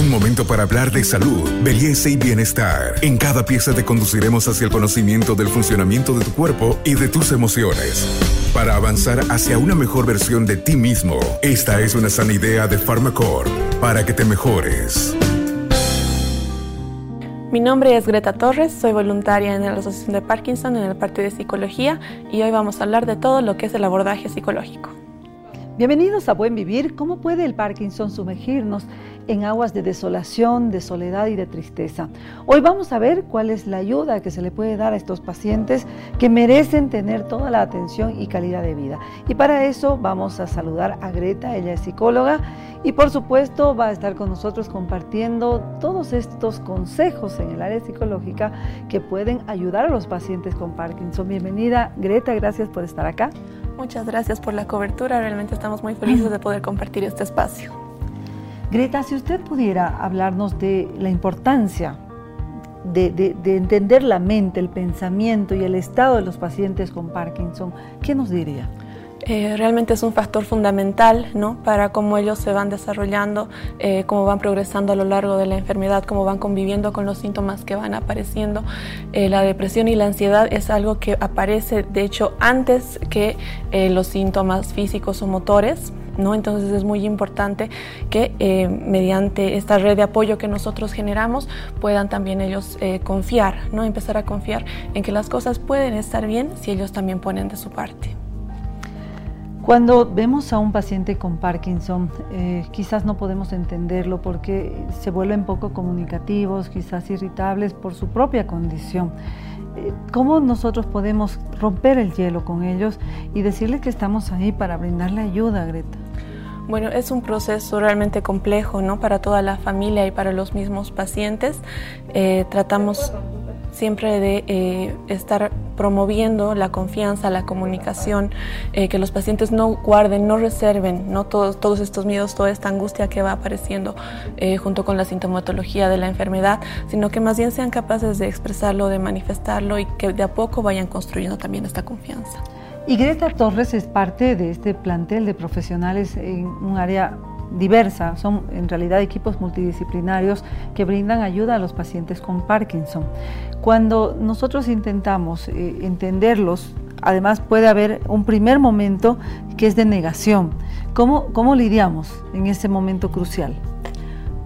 Un momento para hablar de salud, belleza y bienestar. En cada pieza te conduciremos hacia el conocimiento del funcionamiento de tu cuerpo y de tus emociones. Para avanzar hacia una mejor versión de ti mismo, esta es una sana idea de Pharmacore para que te mejores. Mi nombre es Greta Torres, soy voluntaria en la Asociación de Parkinson en el Partido de Psicología y hoy vamos a hablar de todo lo que es el abordaje psicológico. Bienvenidos a Buen Vivir. ¿Cómo puede el Parkinson sumergirnos en aguas de desolación, de soledad y de tristeza? Hoy vamos a ver cuál es la ayuda que se le puede dar a estos pacientes que merecen tener toda la atención y calidad de vida. Y para eso vamos a saludar a Greta, ella es psicóloga y por supuesto va a estar con nosotros compartiendo todos estos consejos en el área psicológica que pueden ayudar a los pacientes con Parkinson. Bienvenida Greta, gracias por estar acá. Muchas gracias por la cobertura, realmente estamos muy felices de poder compartir este espacio. Greta, si usted pudiera hablarnos de la importancia de, entender la mente, el pensamiento y el estado de los pacientes con Parkinson, ¿qué nos diría? Eh, realmente es un factor fundamental ¿no? para cómo ellos se van desarrollando, eh, cómo van progresando a lo largo de la enfermedad, cómo van conviviendo con los síntomas que van apareciendo. Eh, la depresión y la ansiedad es algo que aparece, de hecho, antes que los síntomas físicos o motores. ¿no? Entonces es muy importante que mediante esta red de apoyo que nosotros generamos puedan también ellos confiar, ¿no? empezar a confiar en que las cosas pueden estar bien si ellos también ponen de su parte. Cuando vemos a un paciente con Parkinson, eh, quizás no podemos entenderlo porque se vuelven poco comunicativos, quizás irritables por su propia condición. Eh, ¿Cómo nosotros podemos romper el hielo con ellos y decirles que estamos ahí para brindarle ayuda, Greta? Bueno, es un proceso realmente complejo, ¿no? Para toda la familia y para los mismos pacientes. Eh, tratamos siempre de estar promoviendo la confianza, la comunicación, eh, que los pacientes no guarden, no reserven ¿no? Todos, todos estos miedos, toda esta angustia que va apareciendo eh, junto con la sintomatología de la enfermedad, sino que más bien sean capaces de expresarlo, de manifestarlo y que de a poco vayan construyendo también esta confianza. Y Greta Torres es parte de este plantel de profesionales en un área diversa, son en realidad equipos multidisciplinarios que brindan ayuda a los pacientes con Parkinson. Cuando nosotros intentamos eh, entenderlos, además puede haber un primer momento que es de negación. ¿Cómo, cómo lidiamos en ese momento crucial?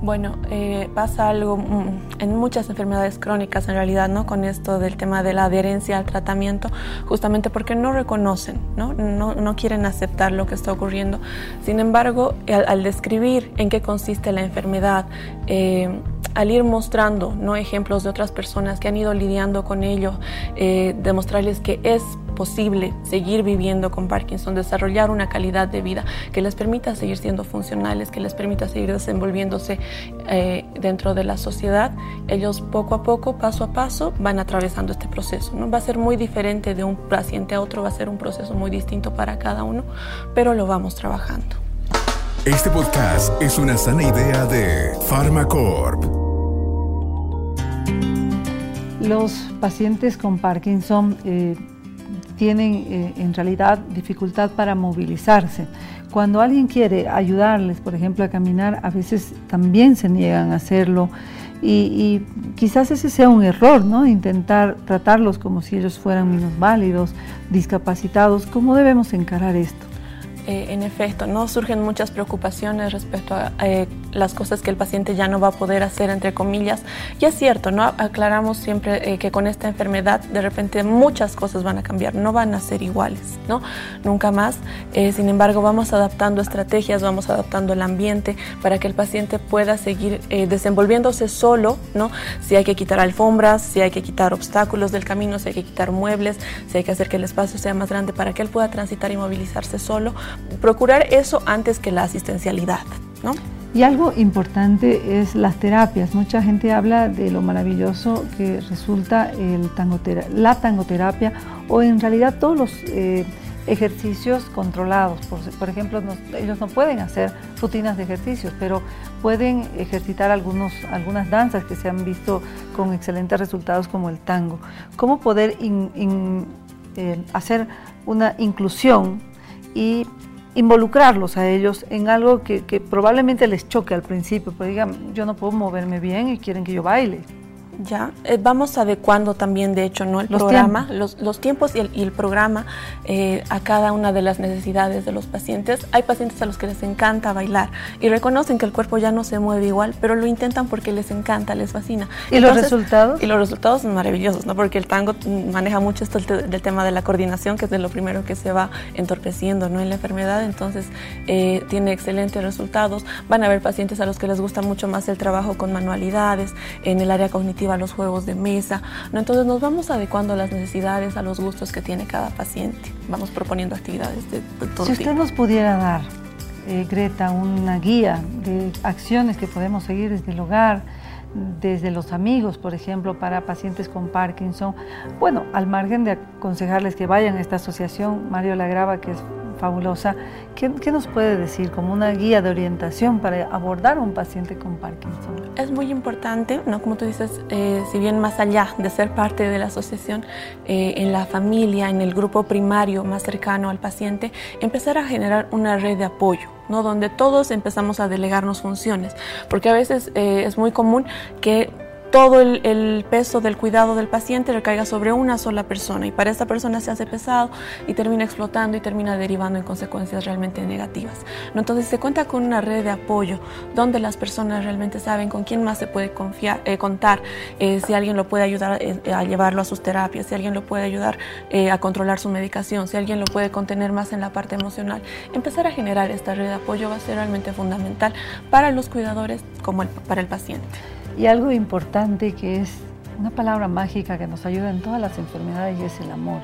Bueno, eh, pasa algo mm, en muchas enfermedades crónicas en realidad, ¿no? Con esto del tema de la adherencia al tratamiento, justamente porque no reconocen, ¿no? No, quieren aceptar lo que está ocurriendo. Sin embargo, al, describir en qué consiste la enfermedad, eh, al ir mostrando ¿no? ejemplos de otras personas que han ido lidiando con ello, eh, demostrarles que es posible seguir viviendo con Parkinson, desarrollar una calidad de vida que les permita seguir siendo funcionales, que les permita seguir desenvolviéndose eh, dentro de la sociedad, ellos poco a poco, paso a paso, van atravesando este proceso. ¿no? Va a ser muy diferente de un paciente a otro, va a ser un proceso muy distinto para cada uno, pero lo vamos trabajando. Este podcast es una sana idea de Pharmacorp. Los pacientes con Parkinson eh, tienen eh, en realidad dificultad para movilizarse. Cuando alguien quiere ayudarles, por ejemplo, a caminar, a veces también se niegan a hacerlo. Y, quizás ese sea un error, ¿no? Intentar tratarlos como si ellos fueran minusválidos, discapacitados. ¿Cómo debemos encarar esto? Eh, en efecto, no surgen muchas preocupaciones respecto a eh, las cosas que el paciente ya no va a poder hacer, entre comillas. Y es cierto, ¿no? Aclaramos siempre eh, que con esta enfermedad de repente muchas cosas van a cambiar, no van a ser iguales, ¿no? Nunca más. sin embargo, vamos adaptando estrategias, vamos adaptando el ambiente para que el paciente pueda seguir desenvolviéndose solo, ¿no? Si hay que quitar alfombras, si hay que quitar obstáculos del camino, si hay que quitar muebles, si hay que hacer que el espacio sea más grande para que él pueda transitar y movilizarse solo procurar eso antes que la asistencialidad, ¿no? Y algo importante es las terapias. Mucha gente habla de lo maravilloso que resulta el la tangoterapia o en realidad todos los eh, ejercicios controlados. Por, ejemplo, ellos no pueden hacer rutinas de ejercicios, pero pueden ejercitar algunos, algunas danzas que se han visto con excelentes resultados como el tango. ¿Cómo poder eh, hacer una inclusión y involucrarlos a ellos en algo que, probablemente les choque al principio, porque digan, yo no puedo moverme bien y quieren que yo baile. Ya, eh, vamos adecuando también, de hecho, ¿no? el programa, Los, los, tiempos y el, programa eh, a cada una de las necesidades de los pacientes. Hay pacientes a los que les encanta bailar y reconocen que el cuerpo ya no se mueve igual, pero lo intentan porque les encanta, les fascina. ¿Y los resultados? Y los resultados son maravillosos, ¿no? porque el tango maneja mucho esto del tema de la coordinación, que es de lo primero que se va entorpeciendo ¿no? en la enfermedad, entonces eh, tiene excelentes resultados. Van a haber pacientes a los que les gusta mucho más el trabajo con manualidades, en el área cognitiva a los juegos de mesa. ¿no? Entonces nos vamos adecuando a las necesidades, a los gustos que tiene cada paciente. Vamos proponiendo actividades de, todo Si usted nos pudiera dar, eh, Greta, una guía de acciones que podemos seguir desde el hogar, desde los amigos, por ejemplo, para pacientes con Parkinson. Bueno, al margen de aconsejarles que vayan a esta asociación, Mario Lagrava, que es fabulosa. ¿Qué, nos puede decir como una guía de orientación para abordar a un paciente con Parkinson? Es muy importante, ¿no? como tú dices, eh, si bien más allá de ser parte de la asociación, eh, en la familia, en el grupo primario más cercano al paciente, empezar a generar una red de apoyo. ¿no? donde todos empezamos a delegarnos funciones, porque a veces eh, es muy común que todo el, peso del cuidado del paciente recaiga sobre una sola persona y para esta persona se hace pesado y termina explotando y termina derivando en consecuencias realmente negativas. Entonces se cuenta con una red de apoyo donde las personas realmente saben con quién más se puede confiar, eh, contar, eh, si alguien lo puede ayudar eh, a llevarlo a sus terapias, si alguien lo puede ayudar a controlar su medicación, si alguien lo puede contener más en la parte emocional. Empezar a generar esta red de apoyo va a ser realmente fundamental para los cuidadores como para el paciente. Y algo importante que es una palabra mágica que nos ayuda en todas las enfermedades y es el amor.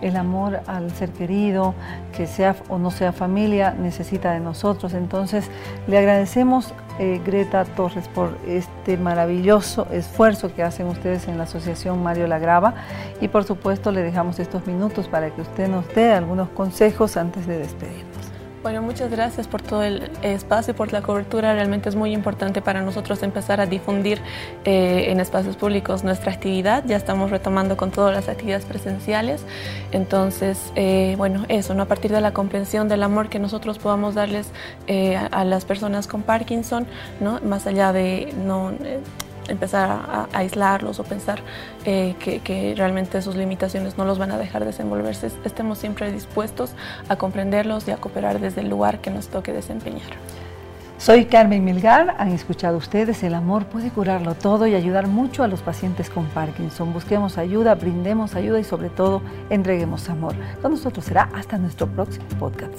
El amor al ser querido, que sea o no sea familia, necesita de nosotros. Entonces, le agradecemos, eh, Greta Torres, por este maravilloso esfuerzo que hacen ustedes en la Asociación Mario Lagrava. Y por supuesto, le dejamos estos minutos para que usted nos dé algunos consejos antes de despedirnos. Bueno, muchas gracias por todo el espacio y por la cobertura. Realmente es muy importante para nosotros empezar a difundir eh, en espacios públicos nuestra actividad. Ya estamos retomando con todas las actividades presenciales. Entonces, eh, bueno, eso, ¿no? a partir de la comprensión del amor que nosotros podamos darles eh, a, las personas con Parkinson, ¿no? más allá de no empezar a, aislarlos o pensar eh, que, realmente sus limitaciones no los van a dejar desenvolverse, estemos siempre dispuestos a comprenderlos y a cooperar desde el lugar que nos toque desempeñar. Soy Carmen Milgar, han escuchado ustedes, el amor puede curarlo todo y ayudar mucho a los pacientes con Parkinson. Busquemos ayuda, brindemos ayuda y sobre todo entreguemos amor. Con nosotros será hasta nuestro próximo podcast.